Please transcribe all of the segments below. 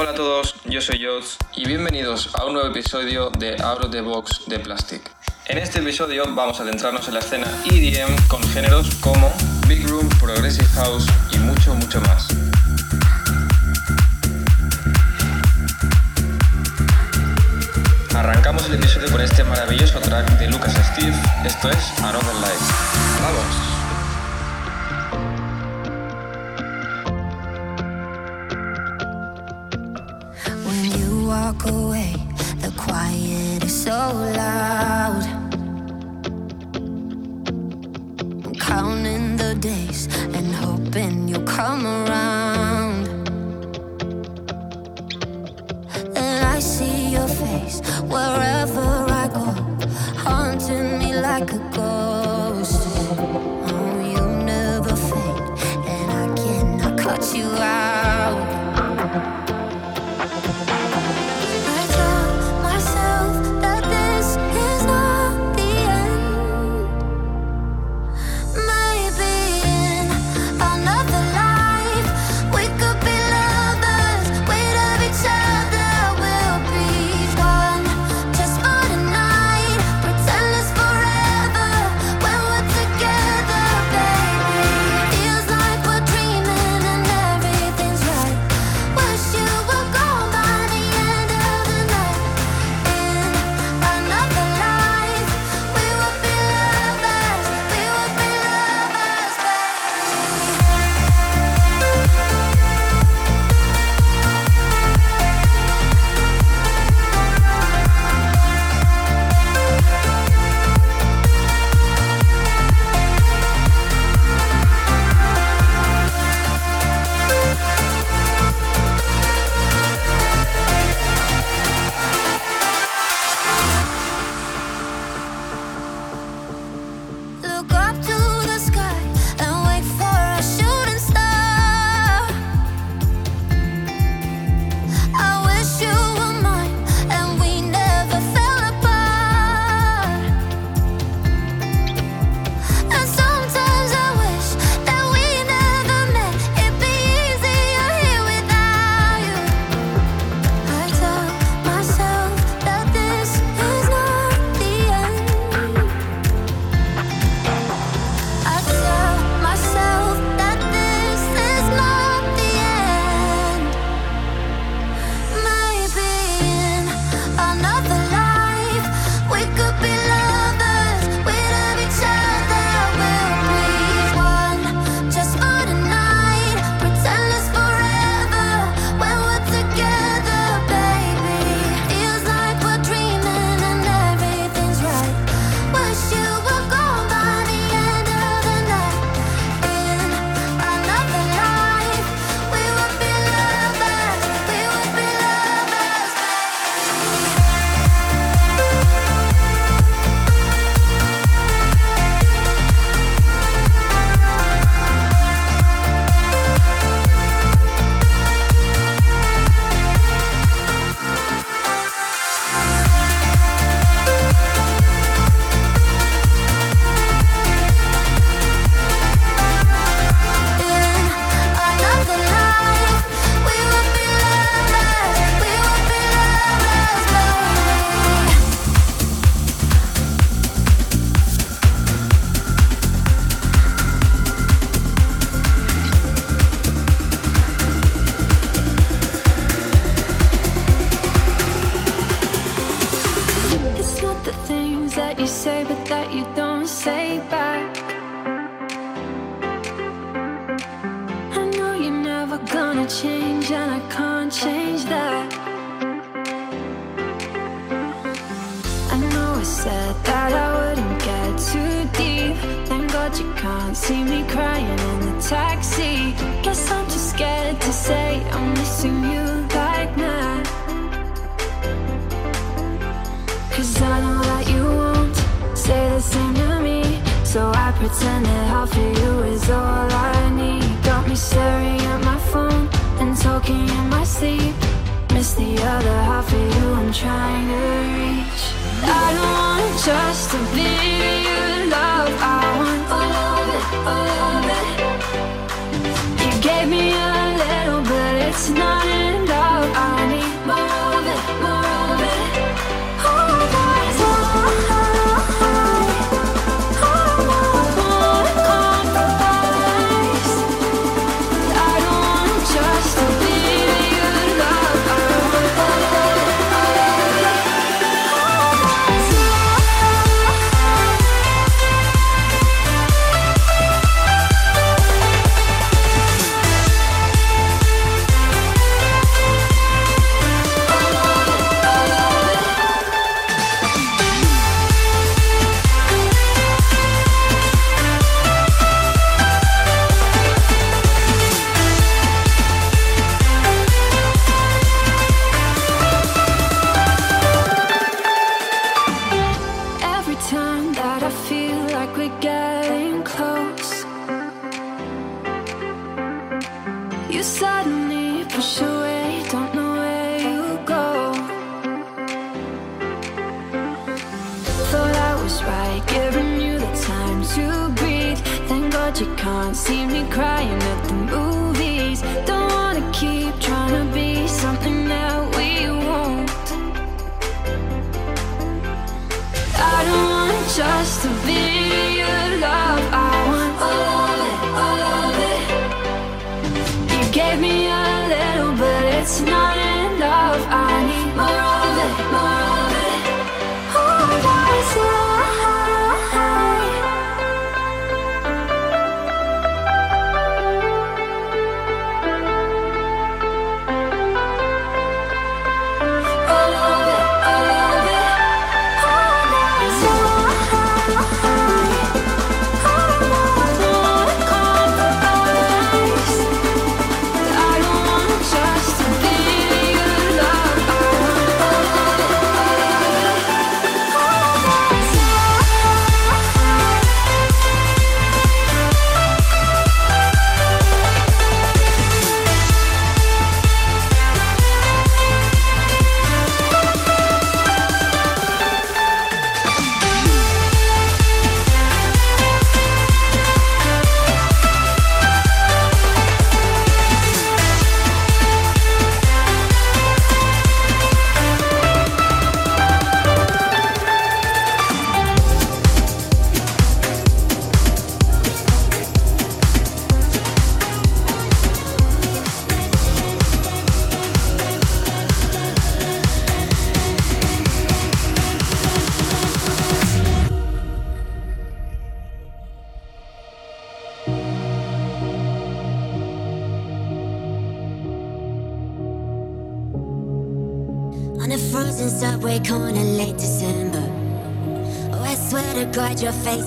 Hola a todos, yo soy Jots y bienvenidos a un nuevo episodio de Out of the Box de Plastic. En este episodio vamos a adentrarnos en la escena EDM con géneros como Big Room, Progressive House y mucho, mucho más. Arrancamos el episodio con este maravilloso track de Lucas Steve, esto es Another Life. ¡Vamos! so loud.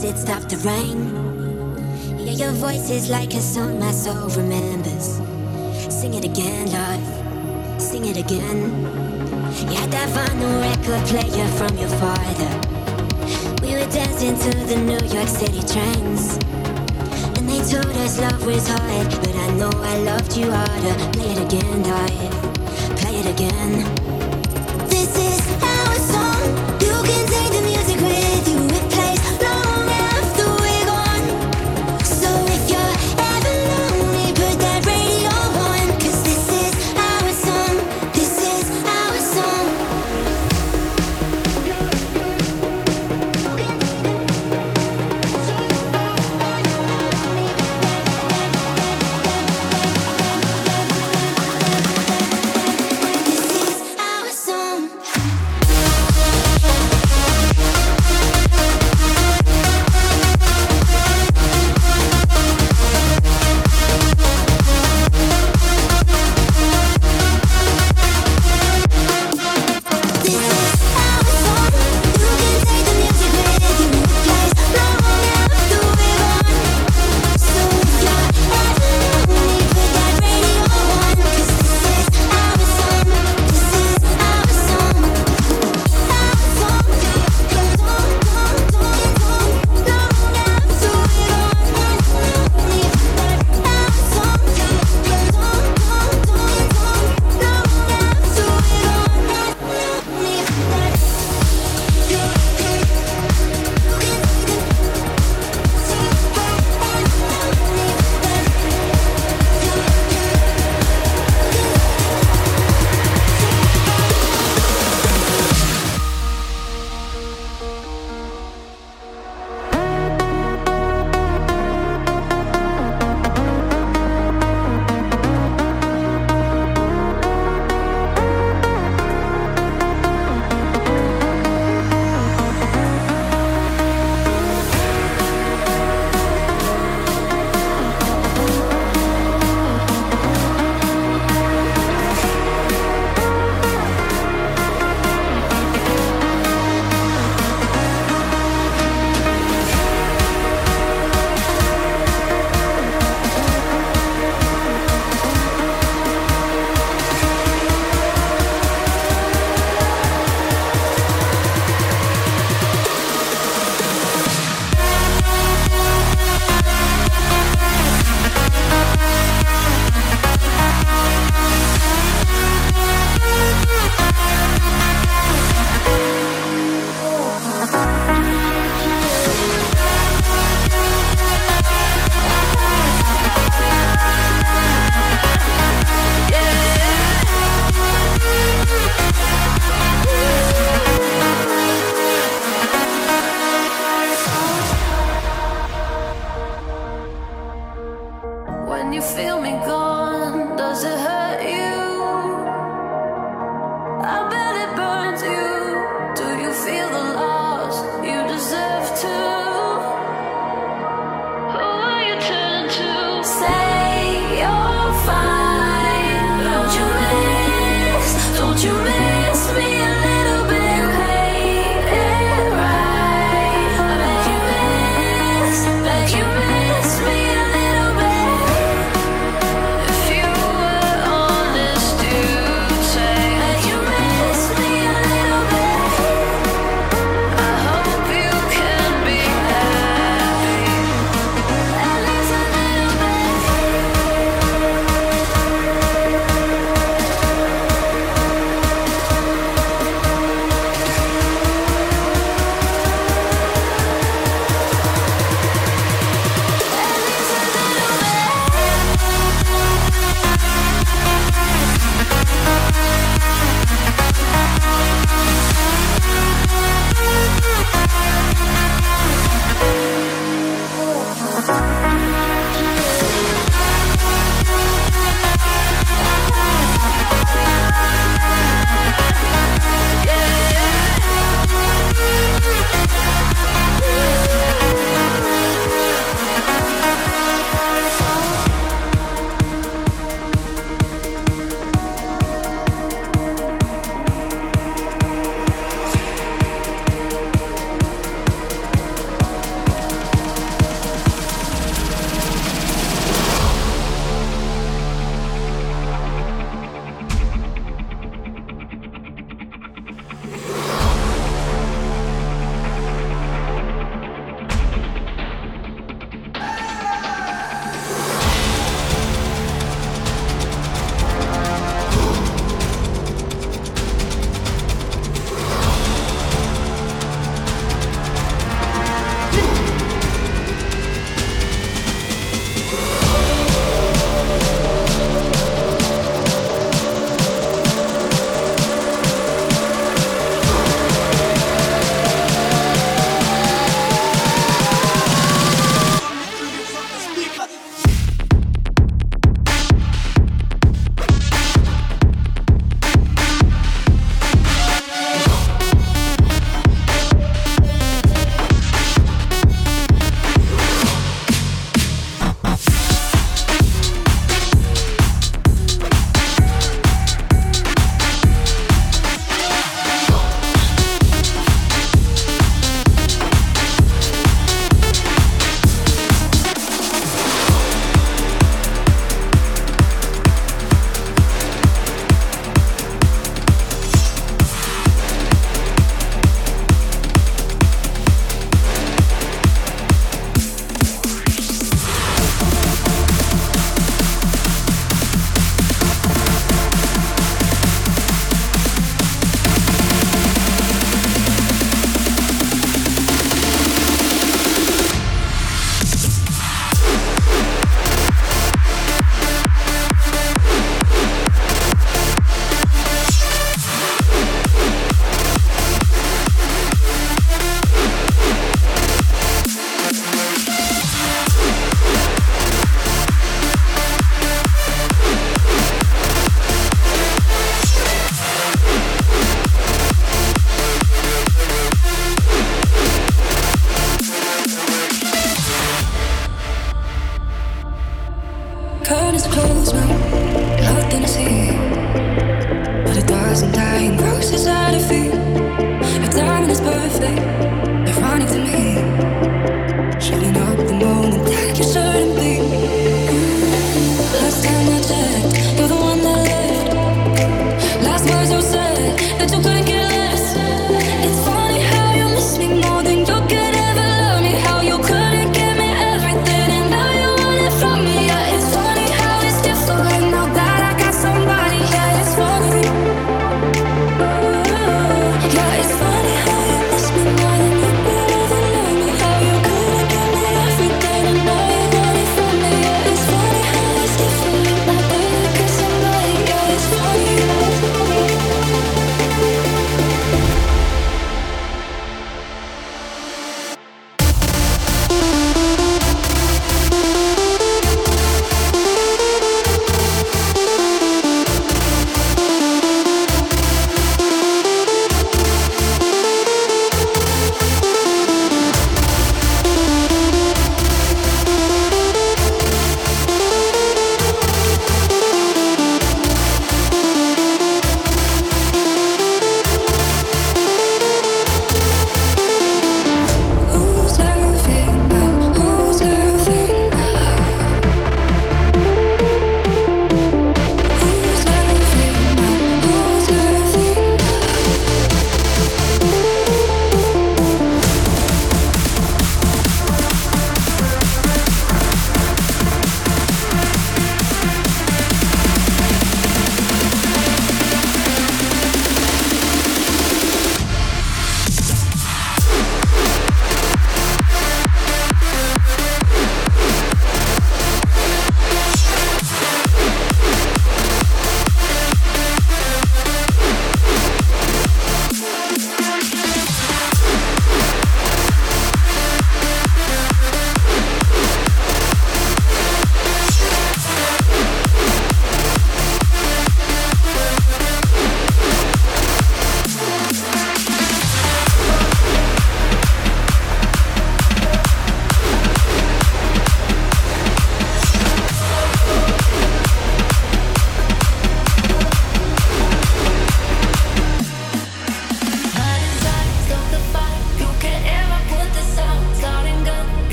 does it stopped to rain? Yeah, your voice is like a song my soul remembers. Sing it again, love. Sing it again. Yeah, that vinyl record player from your father. We were dancing to the New York City trains. And they told us love was hard. But I know I loved you harder. Play it again, love. Play it again.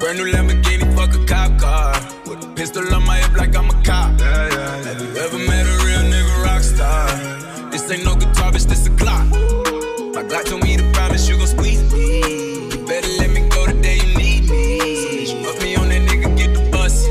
Brand new Lamborghini, fuck a cop car. With a pistol on my hip like I'm a cop. Yeah, yeah, Have you ever met a real nigga rock star? This ain't no guitar, bitch, this a clock. My Glock told me to promise you gon' squeeze me. You better let me go the day you need me. So me on that nigga, get the bus.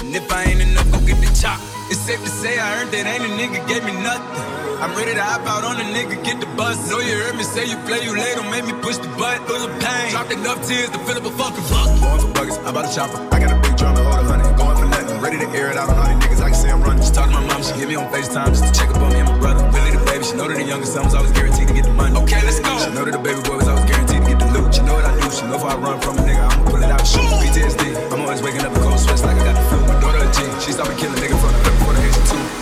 And if I ain't enough, go get the chop. It's safe to say I earned it, ain't a nigga gave me nothing. I'm ready to hop out on a nigga, get the bus. Know you heard me say you play, you late, don't make me push the button. Full the pain, dropped enough tears to fill up a fucking bucket. Going for buggers, I'm about to chop her. I got a big drum to hold a hundred. Going for nothing, ready to air it out on all these niggas. I can see I'm running. She talking to my mom, she hit me on FaceTime just to check up on me and my brother. Really the baby, she know that the youngest son was always guaranteed to get the money. Okay, let's go. She know that the baby boy was always guaranteed to get the loot. She know what I do, she know if I run from a nigga, I'ma pull it out, shoot. PTSD, I'm always waking up in cold sweats like I got the flu. My daughter a G, she stopped killing nigga from the before the age of two.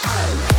Show.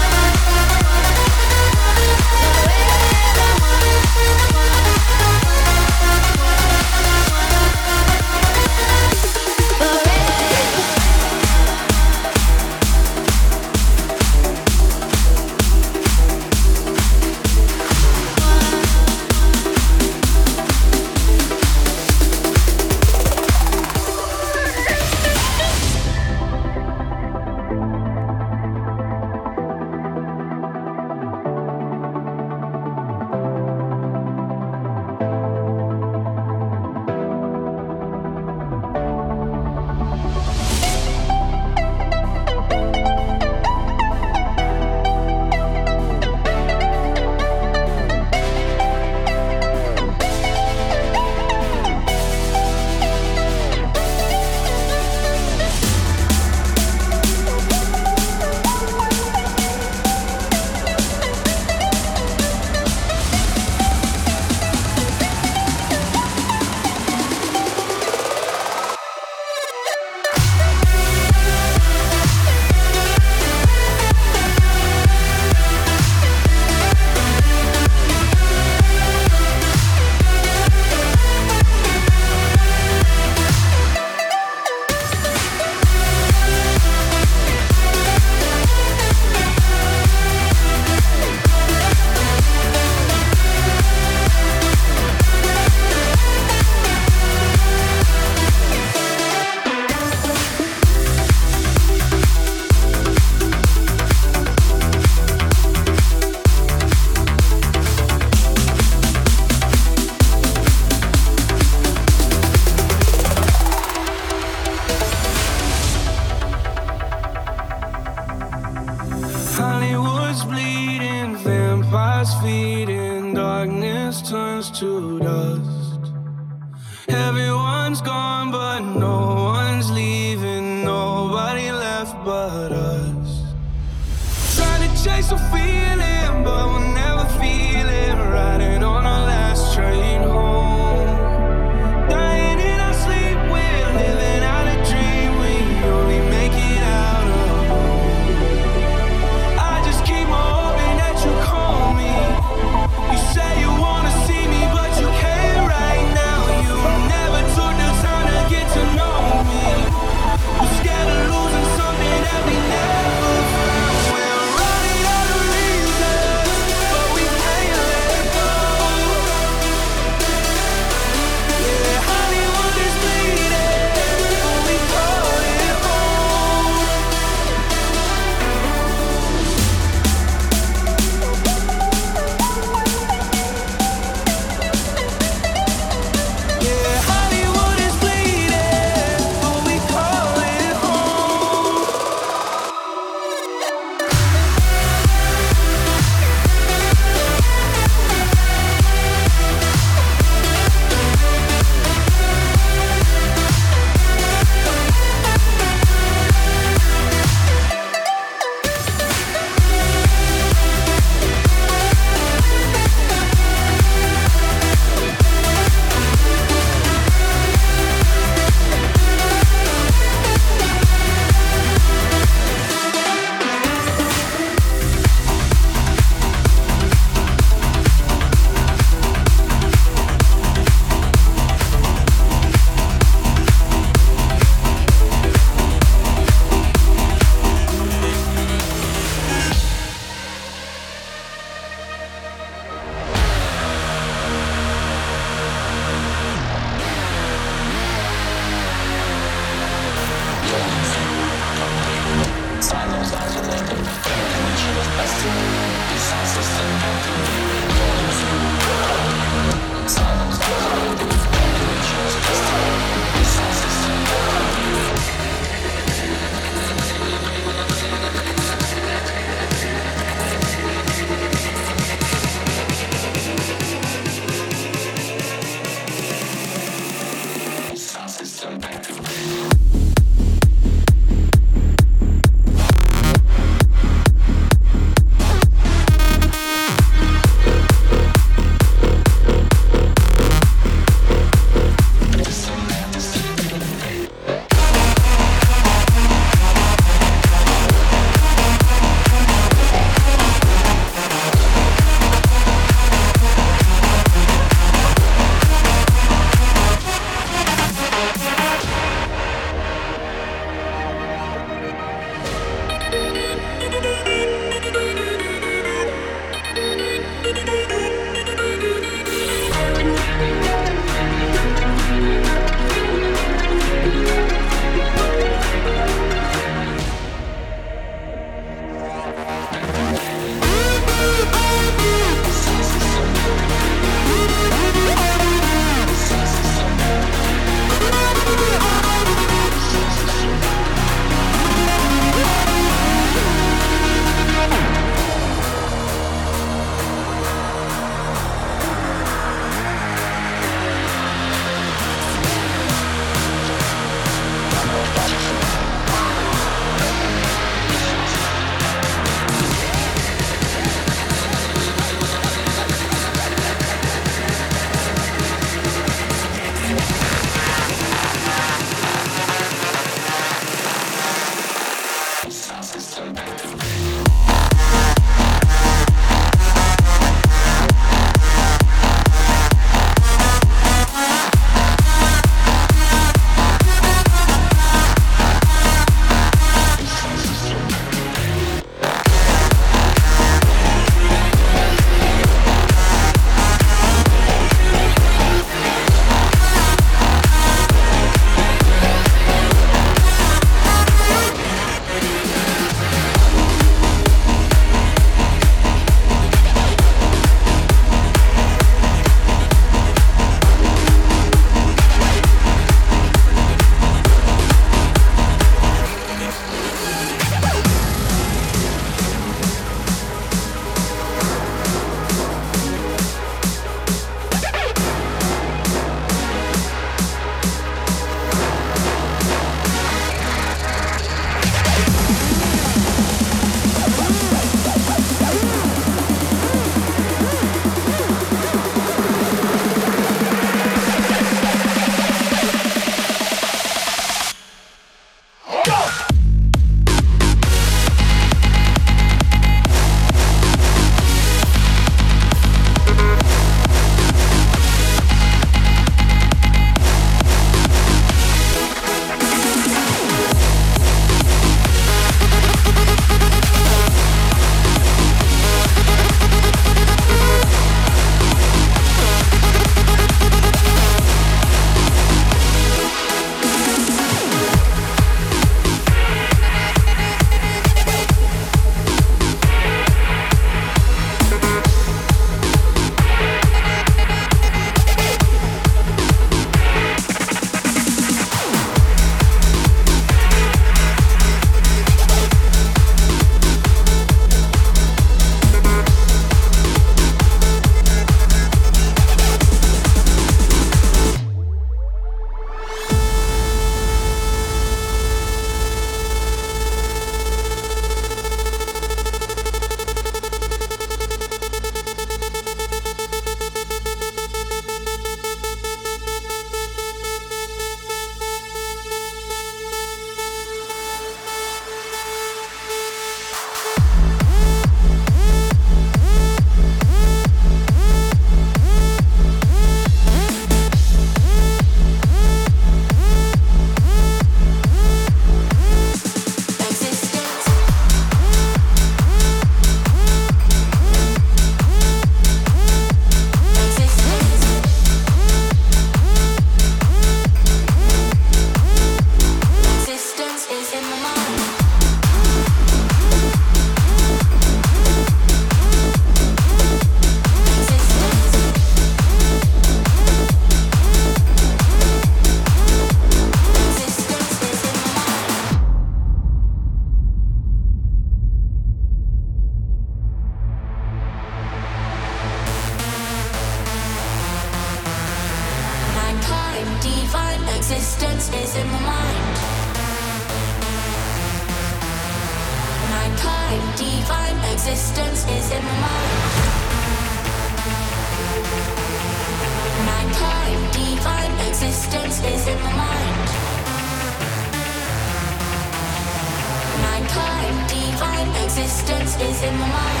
mind.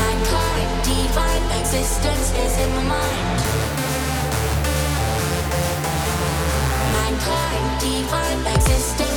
My divine existence is in my mind. My current divine existence.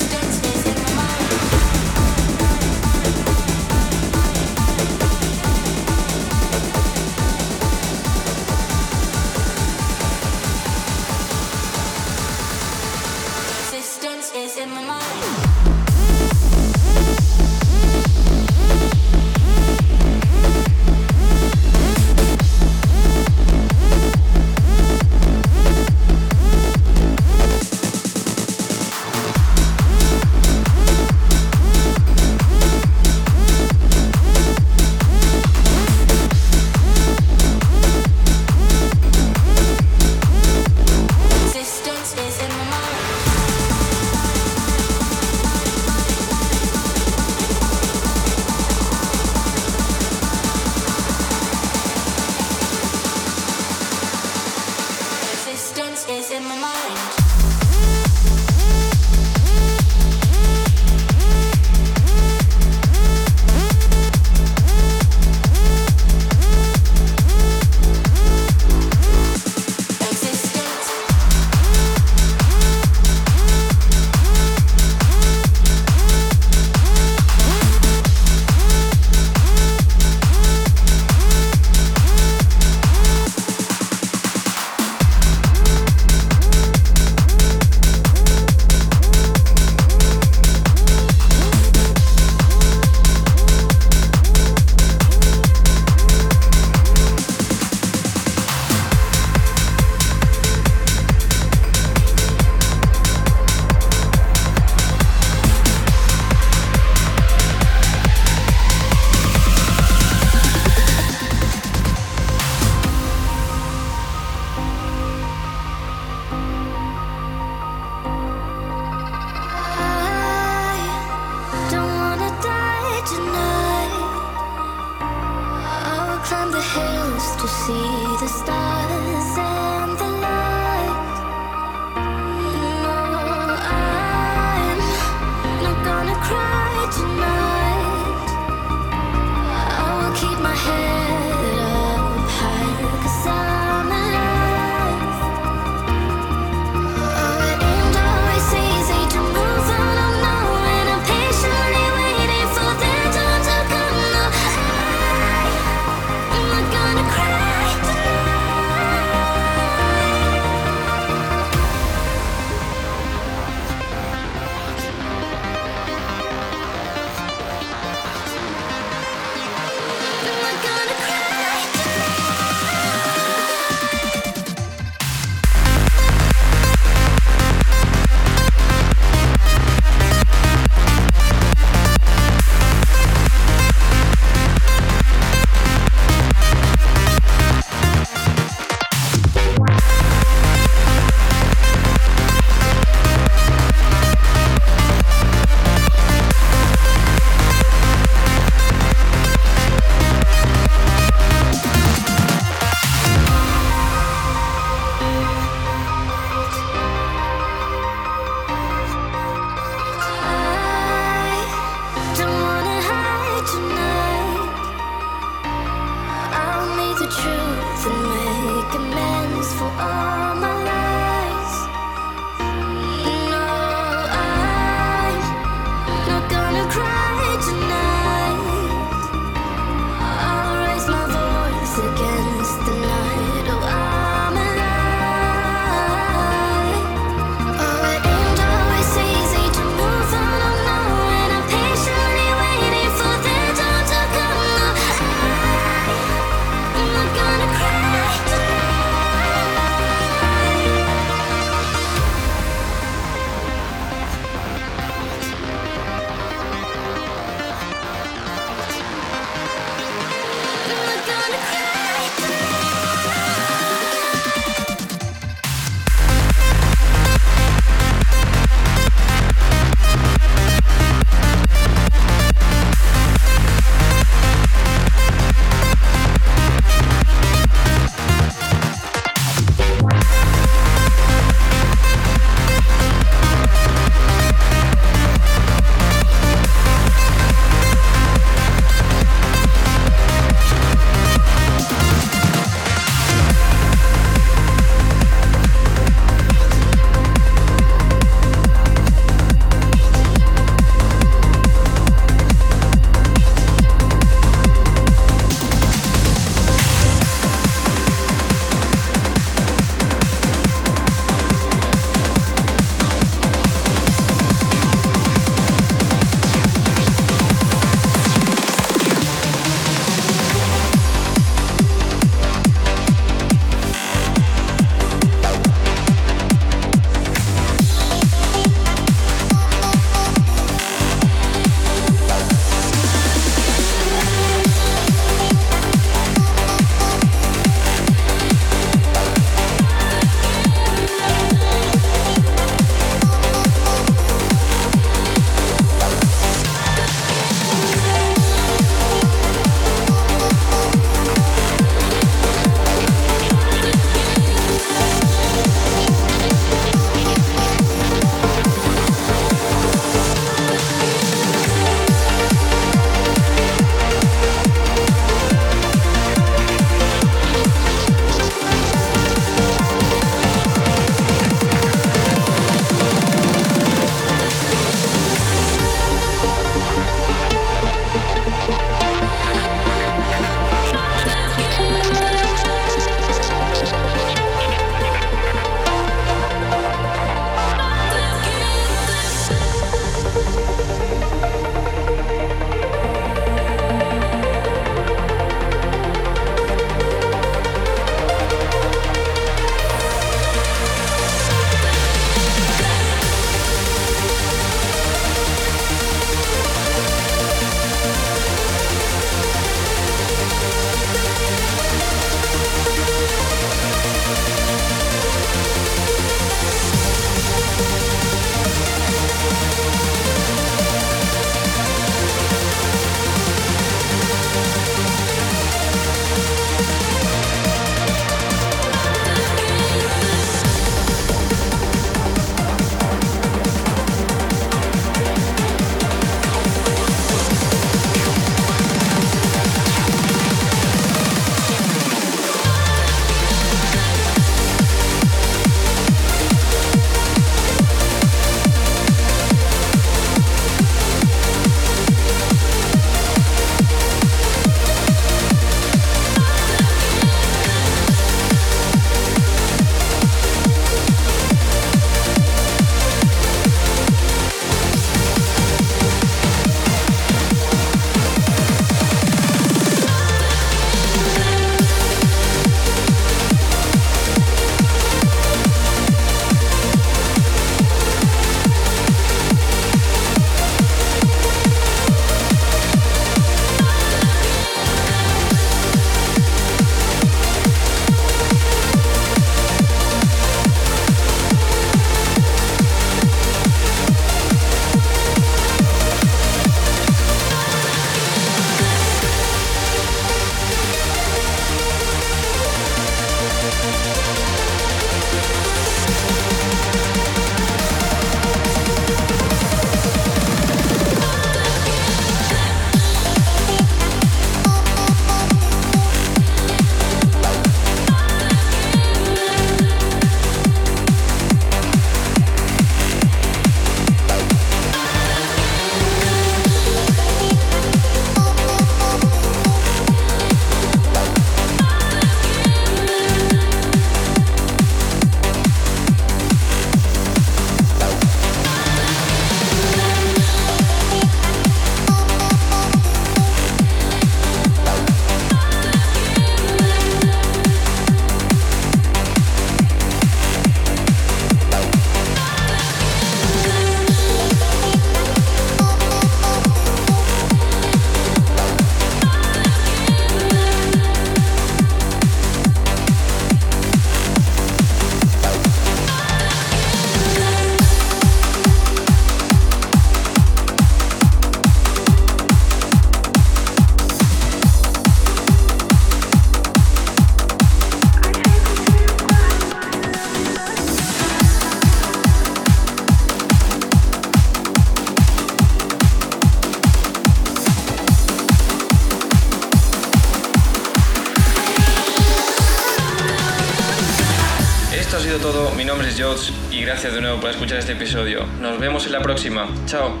Próxima. Chao.